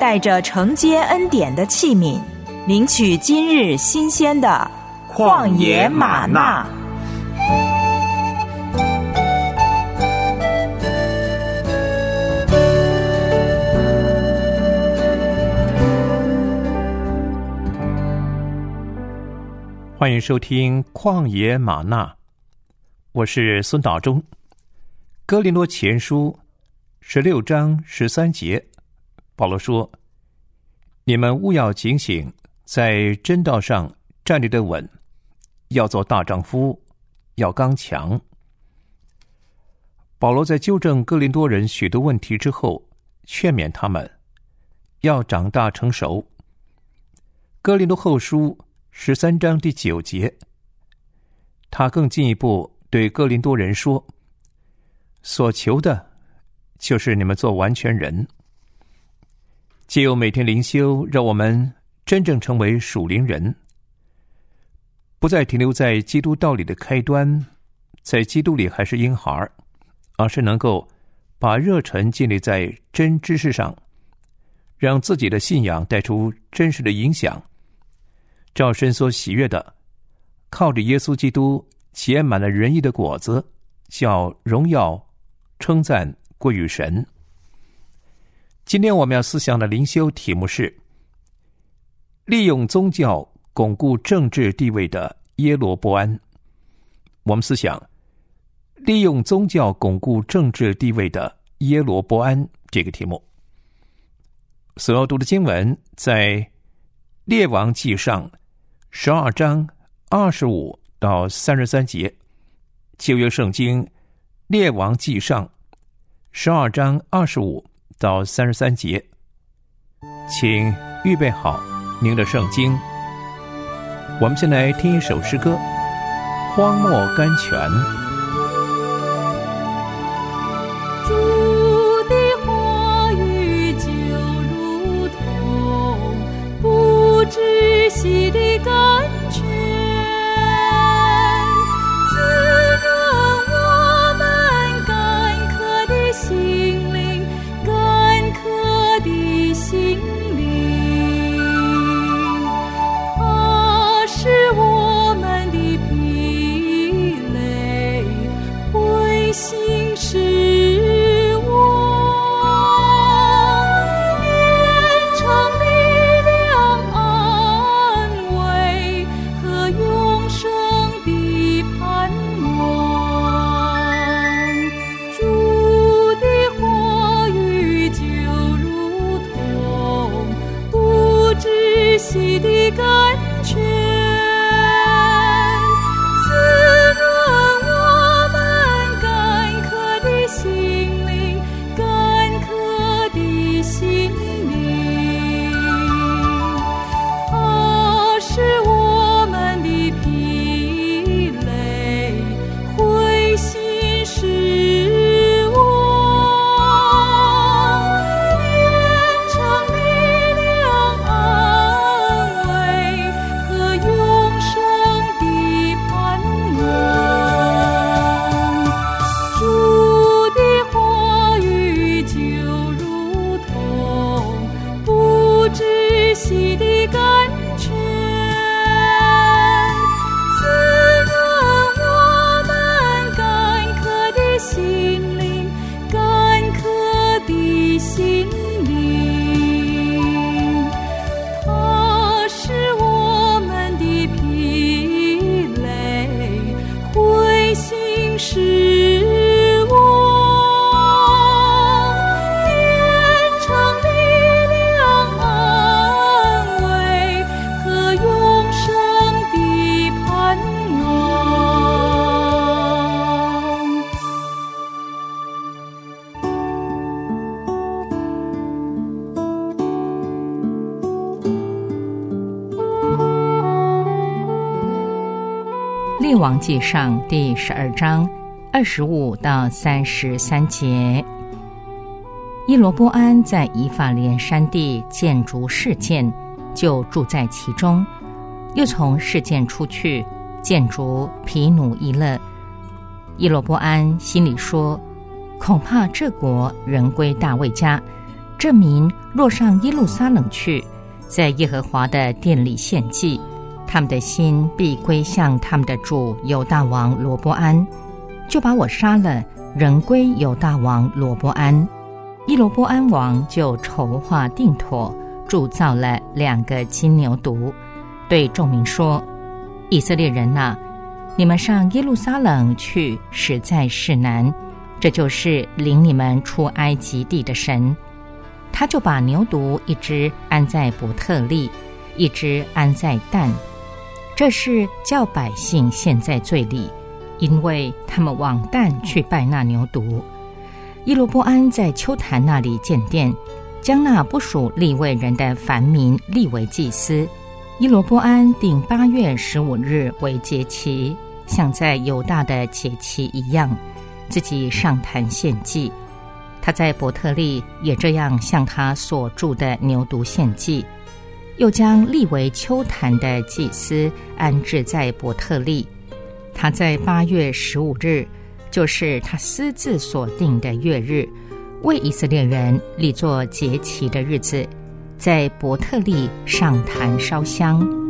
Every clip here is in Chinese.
带着承接恩典的器皿，领取今日新鲜的旷野玛纳。欢迎收听《旷野玛纳》，我是孙导中。哥林多前书十六章十三节，保罗说：“你们务要警醒，在真道上站立的稳，要做大丈夫，要刚强。”保罗在纠正哥林多人许多问题之后，劝勉他们要长大成熟。哥林多后书。十三章第九节，他更进一步对哥林多人说：“所求的，就是你们做完全人。借由每天灵修，让我们真正成为属灵人，不再停留在基督道理的开端，在基督里还是婴孩，而是能够把热忱建立在真知识上，让自己的信仰带出真实的影响。”照神所喜悦的，靠着耶稣基督结满了仁义的果子，叫荣耀称赞归于神。今天我们要思想的灵修题目是：利用宗教巩固政治地位的耶罗波安。我们思想利用宗教巩固政治地位的耶罗波安这个题目。所要读的经文在列王记上。十二章二十五到三十三节，旧约圣经列王记上十二章二十五到三十三节，请预备好您的圣经。我们先来听一首诗歌《荒漠甘泉》。王记上第十二章二十五到三十三节。伊罗波安在以法莲山地建筑事件，就住在其中；又从事件出去，建筑皮努伊勒。伊罗波安心里说：“恐怕这国人归大卫家，这民若上耶路撒冷去，在耶和华的殿里献祭。”他们的心必归向他们的主犹大王罗伯安，就把我杀了，仍归犹大王罗伯安。伊罗伯安王就筹划定妥，铸造了两个金牛犊，对众民说：“以色列人呐，你们上耶路撒冷去实在是难，这就是领你们出埃及地的神。”他就把牛犊一只安在伯特利，一只安在但。这是叫百姓陷在罪里，因为他们往旦去拜那牛犊。伊罗波安在秋坛那里建殿，将那不属立位人的凡民立为祭司。伊罗波安定八月十五日为节期，像在犹大的节期一样，自己上坛献祭。他在伯特利也这样向他所住的牛犊献祭。又将立为秋坛的祭司安置在伯特利。他在八月十五日，就是他私自所定的月日，为以色列人立作节期的日子，在伯特利上坛烧香。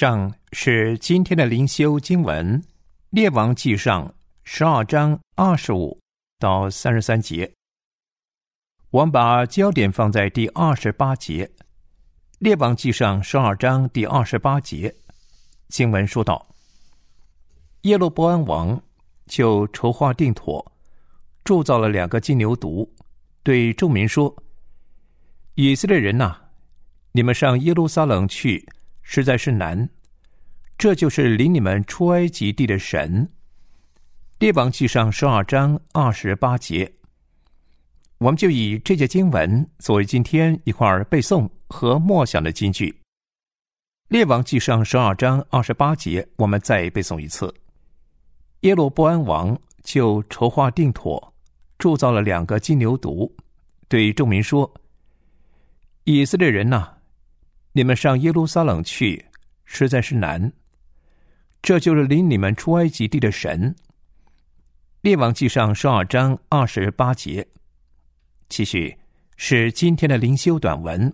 上是今天的灵修经文，《列王记上》十二章二十五到三十三节。我们把焦点放在第二十八节，《列王记上》十二章第二十八节，经文说道：“耶路伯安王就筹划定妥，铸造了两个金牛犊，对众民说：‘以色列人呐，你们上耶路撒冷去。’”实在是难，这就是领你们出埃及地的神。列王记上十二章二十八节，我们就以这节经文作为今天一块儿背诵和默想的金句。列王记上十二章二十八节，我们再背诵一次。耶罗波安王就筹划定妥，铸造了两个金牛犊，对众民说：“以色列人呐。”你们上耶路撒冷去，实在是难。这就是领你们出埃及地的神。列王记上十二章二十八节，继续是今天的灵修短文。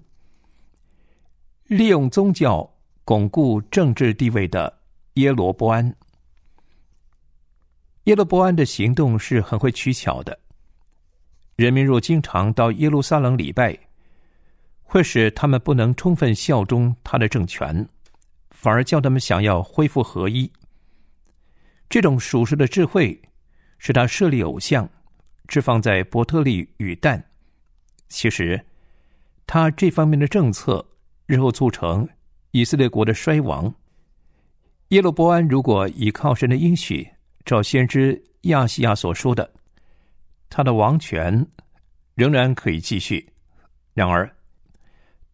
利用宗教巩固政治地位的耶罗波安，耶罗波安的行动是很会取巧的。人民若经常到耶路撒冷礼拜。会使他们不能充分效忠他的政权，反而叫他们想要恢复合一。这种属实的智慧，使他设立偶像，置放在伯特利与但。其实，他这方面的政策日后促成以色列国的衰亡。耶路伯安如果倚靠神的应许，照先知亚西亚所说的，他的王权仍然可以继续。然而，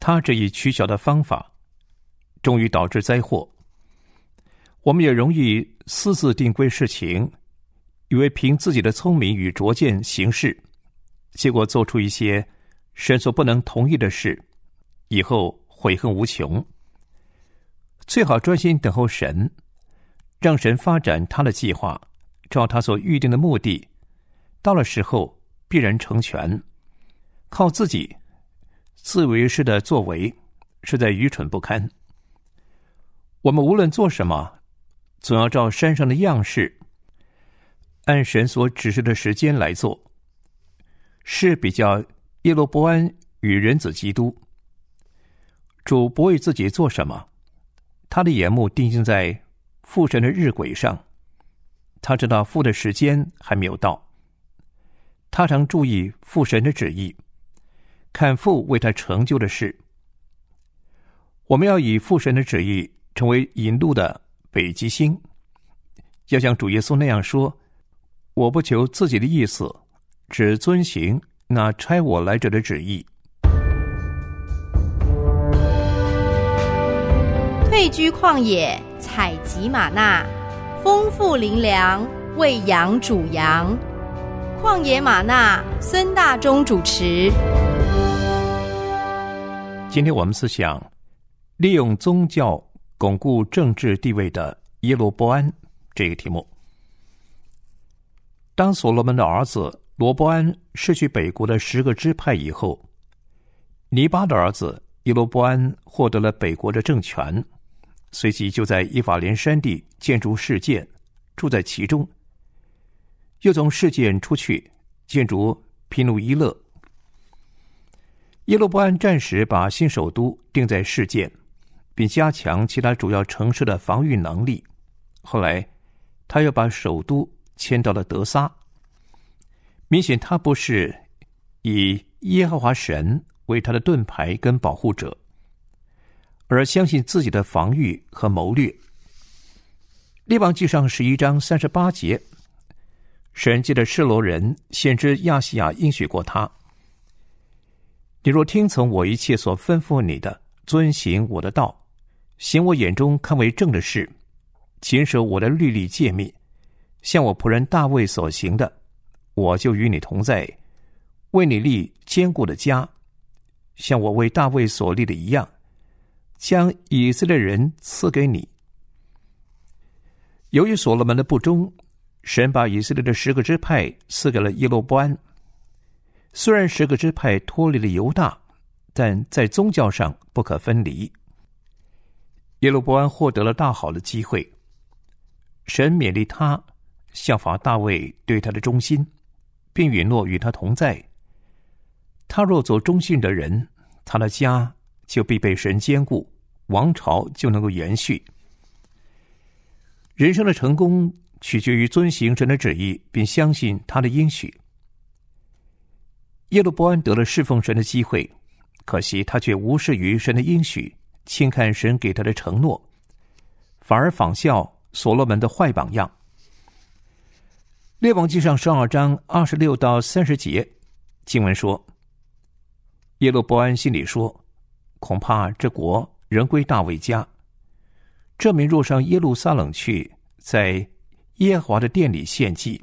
他这一取巧的方法，终于导致灾祸。我们也容易私自定规事情，以为凭自己的聪明与拙见行事，结果做出一些神所不能同意的事，以后悔恨无穷。最好专心等候神，让神发展他的计划，照他所预定的目的，到了时候必然成全。靠自己。自为是的作为，实在愚蠢不堪。我们无论做什么，总要照山上的样式，按神所指示的时间来做。是比较耶罗伯安与人子基督。主不为自己做什么，他的眼目定睛在父神的日晷上，他知道父的时间还没有到。他常注意父神的旨意。看父为他成就的事。我们要以父神的旨意成为引路的北极星，要像主耶稣那样说：“我不求自己的意思，只遵行那差我来者的旨意。”退居旷野，采集玛纳，丰富灵粮，喂养主羊。旷野玛纳，孙大中主持。今天我们是想利用宗教巩固政治地位的耶罗波安这个题目。当所罗门的儿子罗波安失去北国的十个支派以后，尼巴的儿子耶罗波安获得了北国的政权，随即就在伊法连山地建筑事件，住在其中。又从事件出去，建筑皮努伊勒。耶罗波安暂时把新首都定在事件，并加强其他主要城市的防御能力。后来，他又把首都迁到了德萨。明显，他不是以耶和华神为他的盾牌跟保护者，而相信自己的防御和谋略。列王记上十一章三十八节。神借着示罗人先知亚细亚应许过他：“你若听从我一切所吩咐你的，遵行我的道，行我眼中看为正的事，谨守我的律例诫命，像我仆人大卫所行的，我就与你同在，为你立坚固的家，像我为大卫所立的一样，将以色列人赐给你。”由于所罗门的不忠。神把以色列的十个支派赐给了耶罗波安。虽然十个支派脱离了犹大，但在宗教上不可分离。耶路伯安获得了大好的机会。神勉励他效法大卫对他的忠心，并允诺与他同在。他若做忠信的人，他的家就必被神兼顾，王朝就能够延续。人生的成功。取决于遵行神的旨意，并相信他的应许。耶路伯安得了侍奉神的机会，可惜他却无视于神的应许，轻看神给他的承诺，反而仿效所罗门的坏榜样。列王记上十二章二十六到三十节经文说：“耶路伯安心里说，恐怕这国仍归大卫家。这名若上耶路撒冷去，在。”耶和华的殿里献祭，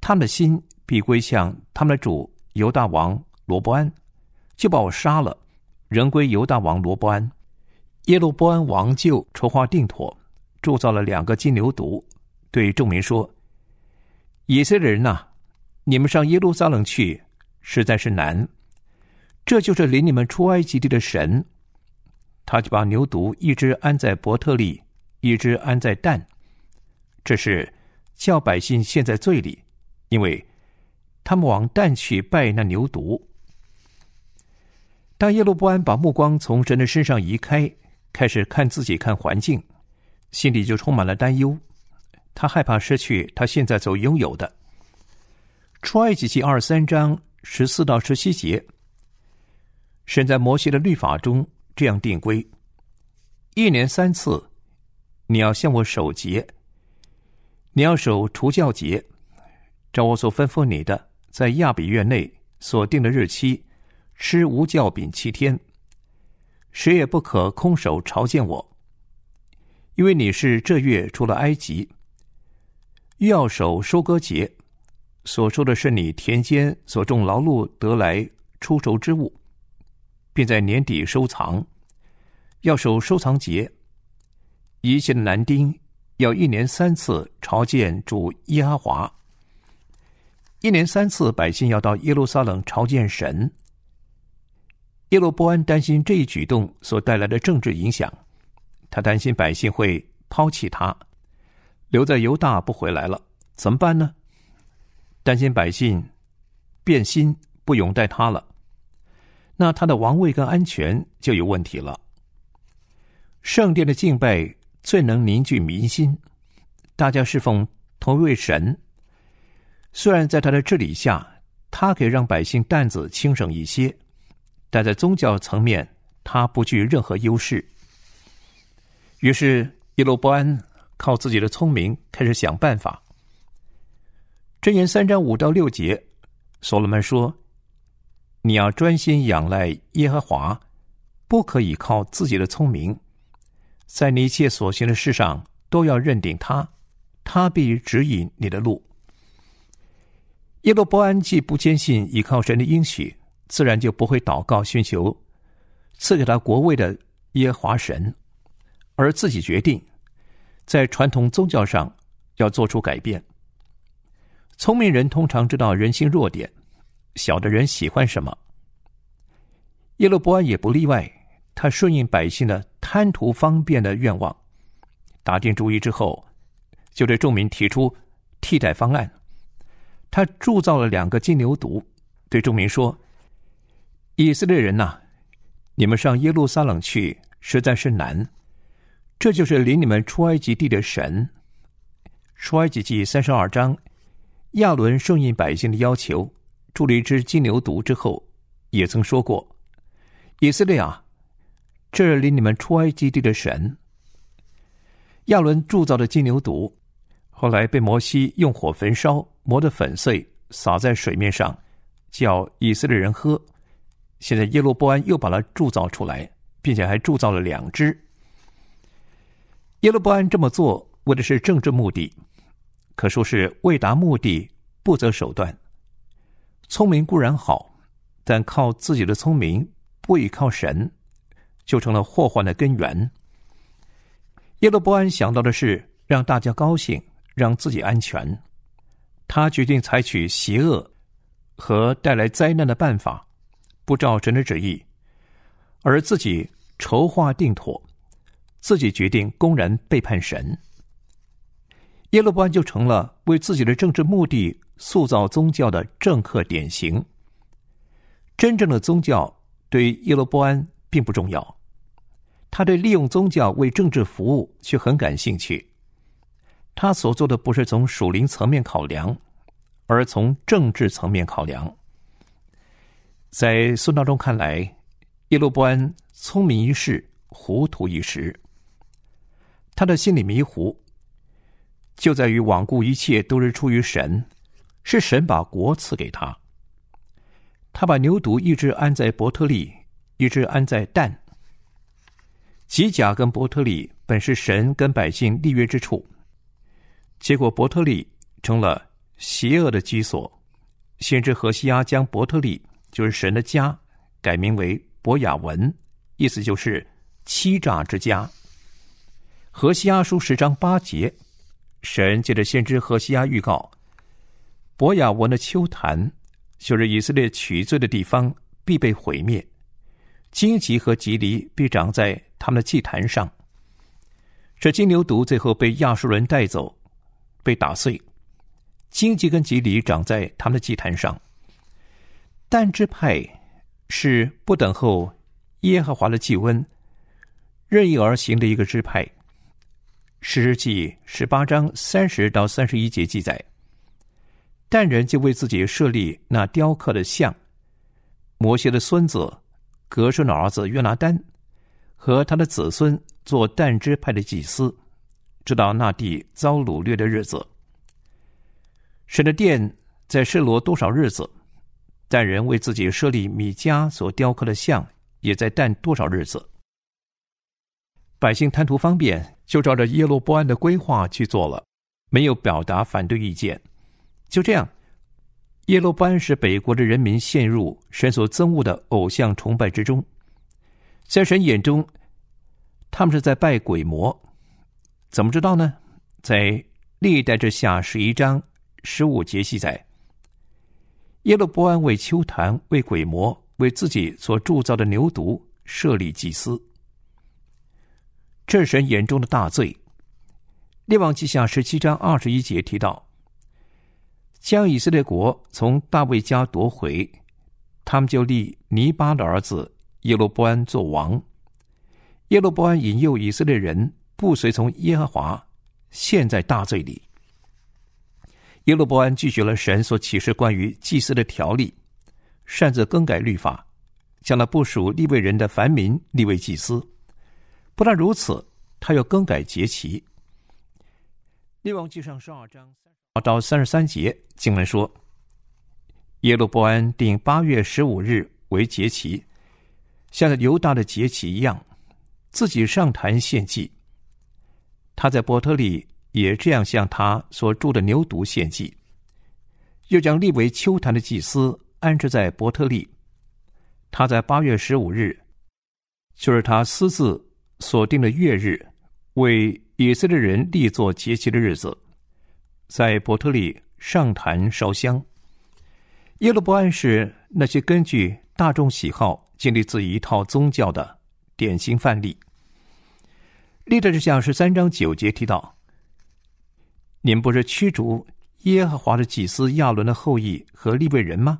他们的心必归向他们的主犹大王罗伯安，就把我杀了，仍归犹大王罗伯安。耶罗伯安王就筹划定妥，铸造了两个金牛犊，对众民说：“以色列人呐，你们上耶路撒冷去实在是难，这就是领你们出埃及地的神。”他就把牛犊一只安在伯特利，一只安在蛋。这是叫百姓陷在罪里，因为他们往旦去拜那牛犊。当耶路伯安把目光从神的身上移开，开始看自己、看环境，心里就充满了担忧。他害怕失去他现在所拥有的。出埃及记二三章十四到十七节，神在摩西的律法中这样定规：一年三次，你要向我守节。你要守除教节，照我所吩咐你的，在亚比月内所定的日期，吃无教饼七天。谁也不可空手朝见我，因为你是这月出了埃及。要守收割节，所说的是你田间所种劳碌得来出熟之物，并在年底收藏。要守收藏节，一切的男丁。要一年三次朝见主耶和华。一年三次，百姓要到耶路撒冷朝见神。耶路波安担心这一举动所带来的政治影响，他担心百姓会抛弃他，留在犹大不回来了，怎么办呢？担心百姓变心不拥戴他了，那他的王位跟安全就有问题了。圣殿的敬拜。最能凝聚民心，大家侍奉同一位神。虽然在他的治理下，他可以让百姓担子轻省一些，但在宗教层面，他不具任何优势。于是耶罗伯安靠自己的聪明开始想办法。箴言三章五到六节，所罗门说：“你要专心仰赖耶和华，不可以靠自己的聪明，在你一切所行的事上都要认定他，他必指引你的路。”耶罗波安既不坚信依靠神的应许，自然就不会祷告寻求赐给他国位的耶华神，而自己决定在传统宗教上要做出改变。聪明人通常知道人性弱点，小的人喜欢什么。耶罗波安也不例外，他顺应百姓的贪图方便的愿望，打定主意之后，就对众民提出替代方案。他铸造了两个金牛犊，对众民说：“以色列人呐，你们上耶路撒冷去实在是难，这就是领你们出埃及地的神。”出埃及记三十二章。亚伦顺应百姓的要求，铸了一只金牛犊之后，也曾说过：“以色列啊，这领你们出埃及地的神。”亚伦铸造的金牛犊，后来被摩西用火焚烧，磨得粉碎，撒在水面上，叫以色列人喝。现在耶罗波安又把它铸造出来，并且还铸造了两只。耶罗波安这么做，为的是政治目的。可说是为达目的不择手段。聪明固然好，但靠自己的聪明不依靠神，就成了祸患的根源。耶罗波安想到的是让大家高兴，让自己安全。他决定采取邪恶和带来灾难的办法，不照神的旨意，而自己筹划定妥，自己决定公然背叛神。耶路波安就成了为自己的政治目的塑造宗教的政客典型。真正的宗教对耶路波安并不重要，他对利用宗教为政治服务却很感兴趣。他所做的不是从属灵层面考量，而从政治层面考量。在孙道中看来，耶路波安聪明一世，糊涂一时。他的心里迷糊。就在于罔顾一切都是出于神，是神把国赐给他。他把牛犊一只安在伯特利，一只安在但。吉甲跟伯特利本是神跟百姓立约之处，结果伯特利成了邪恶的居所。先知何西阿将伯特利就是神的家改名为伯雅文，意思就是欺诈之家。何西阿书十章八节。神借着先知何西阿预告，伯雅文的秋坛，就是以色列取罪的地方，必被毁灭；荆棘和棘藜必长在他们的祭坛上。这金牛犊最后被亚述人带走，被打碎；荆棘跟棘藜长在他们的祭坛上。但支派是不等候耶和华的祭温，任意而行的一个支派。诗记十八章三十到三十一节记载，但人就为自己设立那雕刻的像。摩西的孙子格顺的儿子约拿丹和他的子孙做但支派的祭司，直到那地遭掳掠的日子。神的殿在示罗多少日子？但人为自己设立米迦所雕刻的像，也在但多少日子？百姓贪图方便。就照着耶罗波安的规划去做了，没有表达反对意见。就这样，耶罗波安使北国的人民陷入神所憎恶的偶像崇拜之中。在神眼中，他们是在拜鬼魔。怎么知道呢？在历代之下十一章十五节记载，耶罗波安为丘坛、为鬼魔、为自己所铸造的牛犊设立祭司。这是神眼中的大罪。列王记下十七章二十一节提到，将以色列国从大卫家夺回，他们就立尼巴的儿子耶罗波安做王。耶罗波安引诱以色列人不随从耶和华，陷在大罪里。耶罗伯安拒绝了神所启示关于祭司的条例，擅自更改律法，将那不属利未人的凡民立为祭司。不但如此，他又更改节期。列王记上十二章到三十三节经文说：耶路伯安定八月十五日为节期，像犹大的节期一样，自己上坛献祭。他在伯特利也这样向他所住的牛犊献祭，又将立为秋坛的祭司安置在伯特利。他在八月十五日，就是他私自所定的月日，为以色列人立作节期的日子，在伯特利上坛烧香。耶路伯安是那些根据大众喜好建立自己一套宗教的典型范例。历代志下十三章九节提到：“你们不是驱逐耶和华的祭司亚伦的后裔和利未人吗？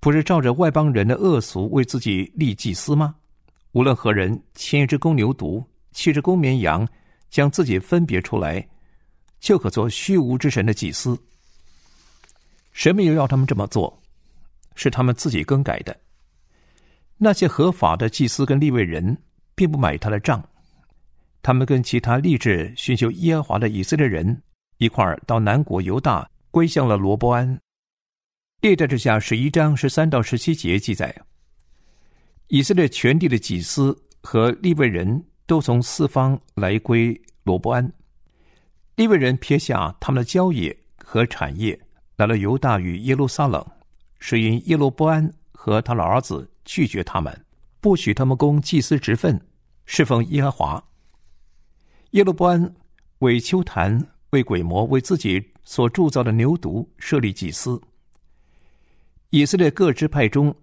不是照着外邦人的恶俗为自己立祭司吗？无论何人牵一只公牛犊、七只公绵羊，将自己分别出来，就可做虚无之神的祭司。神没有要他们这么做，是他们自己更改的。那些合法的祭司跟利未人，并不买他的账。”他们跟其他立志寻求耶和华的以色列人一块儿到南国犹大，归向了罗伯安。列在之下十一章十三到十七节记载，以色列全地的祭司和利未人都从四方来归罗伯安。利未人撇下他们的郊野和产业，来了犹大与耶路撒冷，是因耶罗伯安和他的儿子拒绝他们，不许他们供祭司职分，侍奉耶和华。耶路伯安为丘坛、为鬼魔、为自己所铸造的牛犊设立祭司。以色列各支派中，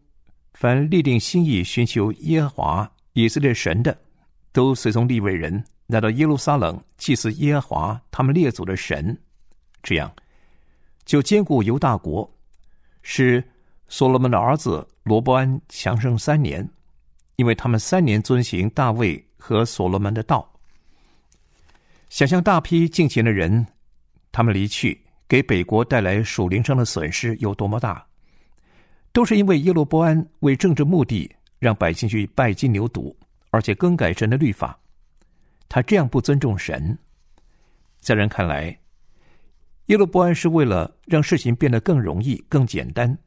凡立定心意寻求耶和华以色列神的，都随从立位人来到耶路撒冷祭祀耶和华他们列祖的神。这样，就兼顾犹大国，使所罗门的儿子罗伯安强盛三年，因为他们三年遵行大卫和所罗门的道。想象大批进前的人，他们离去，给北国带来属灵上的损失有多么大，都是因为耶罗波安为政治目的让百姓去拜金牛犊，而且更改神的律法。他这样不尊重神，在人看来，耶罗波安是为了让事情变得更容易、更简单。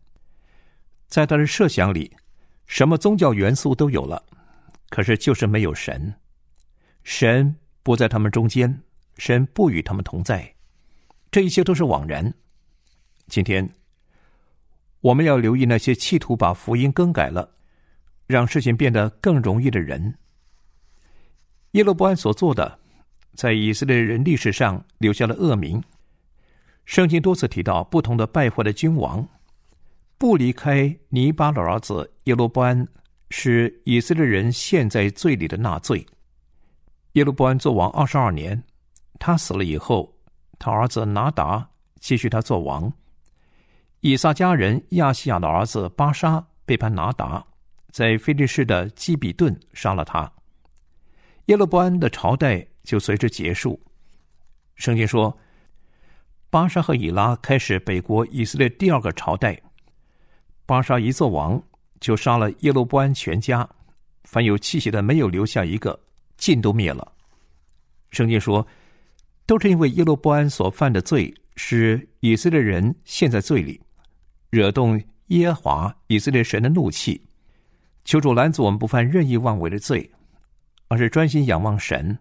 在他的设想里，什么宗教元素都有了，可是就是没有神，神。不在他们中间，神不与他们同在，这一切都是枉然。今天，我们要留意那些企图把福音更改了，让事情变得更容易的人。耶路伯安所做的，在以色列人历史上留下了恶名。圣经多次提到不同的败坏的君王，不离开尼巴的儿子耶路伯安，是以色列人陷在罪里的纳罪。耶路伯安做王二十二年，他死了以后，他儿子拿达继续他做王。以撒家人亚细亚的儿子巴沙背叛拿达，在菲利士的基比顿杀了他。耶路伯安的朝代就随之结束。圣经说，巴沙和以拉开始北国以色列第二个朝代。巴沙一做王，就杀了耶路伯安全家，凡有气息的没有留下一个。尽都灭了。圣经说，都是因为耶罗波安所犯的罪，使以色列人陷在罪里，惹动耶和华以色列神的怒气。求主拦阻我们不犯任意妄为的罪，而是专心仰望神，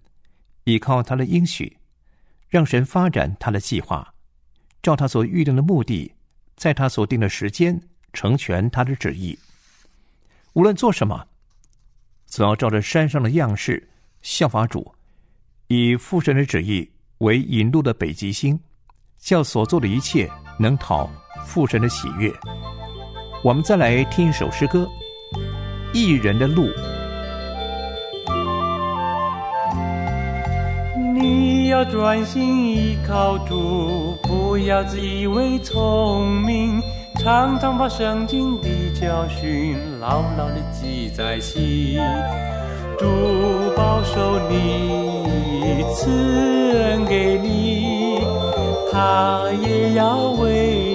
依靠他的应许，让神发展他的计划，照他所预定的目的，在他所定的时间成全他的旨意。无论做什么，总要照着山上的样式。效法主，以父神的旨意为引路的北极星，叫所做的一切能讨父神的喜悦。我们再来听一首诗歌，《一人的路》。你要专心依靠主，不要自以为聪明，常常把圣经的教训牢牢的记在心。主保守你，赐恩给你，他也要为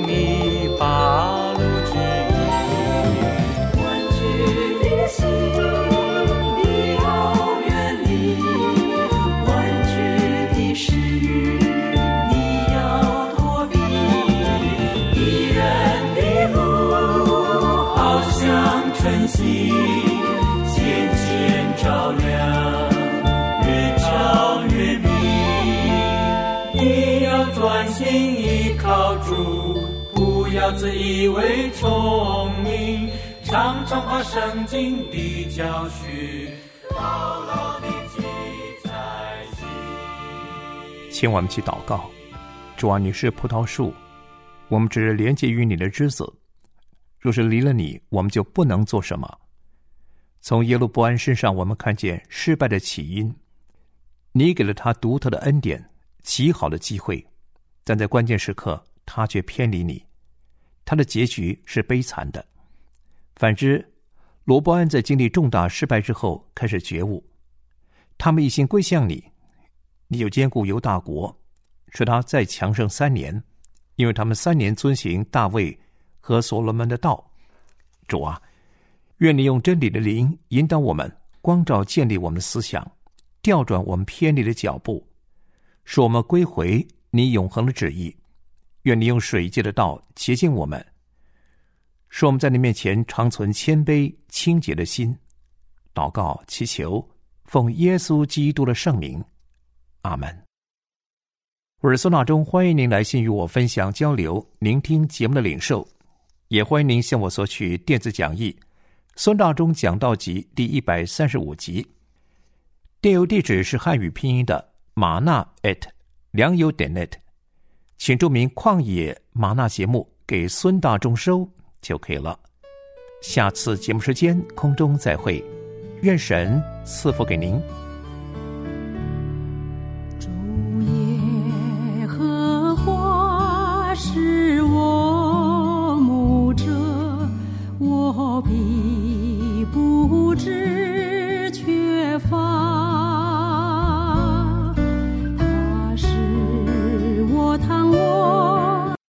自以为聪明，常常把圣经的教训牢牢地记在心。请我们去祷告。主啊，你是葡萄树，我们只连接于你的枝子。若是离了你，我们就不能做什么。从耶路伯安身上，我们看见失败的起因。你给了他独特的恩典，极好的机会，但在关键时刻，他却偏离你，他的结局是悲惨的。反之，罗伯安在经历重大失败之后开始觉悟，他们一心归向你，你就兼顾犹大国，使他再强盛三年，因为他们三年遵行大卫和所罗门的道。主啊，愿你用真理的灵引导我们，光照建立我们的思想，调转我们偏离的脚步，使我们归回你永恒的旨意。愿你用水界的道洁净我们，使我们在你面前常存谦卑清洁的心。祷告祈求，奉耶稣基督的圣名，阿门。我是孙大中，欢迎您来信与我分享交流，聆听节目的领受，也欢迎您向我索取电子讲义《孙大中讲道集》第一百三十五集。电邮地址是汉语拼音的玛纳 at 良友点 net，请注明“旷野玛纳”节目给孙大中收就可以了。下次节目时间空中再会，愿神赐福给您。